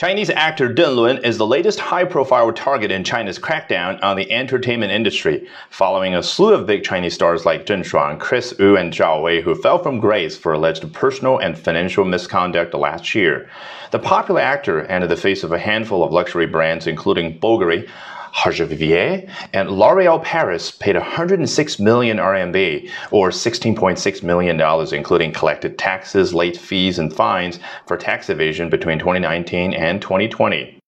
Chinese actor Deng Lun is the latest high-profile target in China's crackdown on the entertainment industry, following a slew of big Chinese stars like Zheng Shuang, Kris Wu, and Zhao Wei who fell from grace for alleged personal and financial misconduct last year. The popular actor and the face of a handful of luxury brands including Bulgari, Vivier and L'Oreal Paris paid 106 million RMB, or $16.6 million, including collected taxes, late fees, and fines for tax evasion between 2019 and 2020.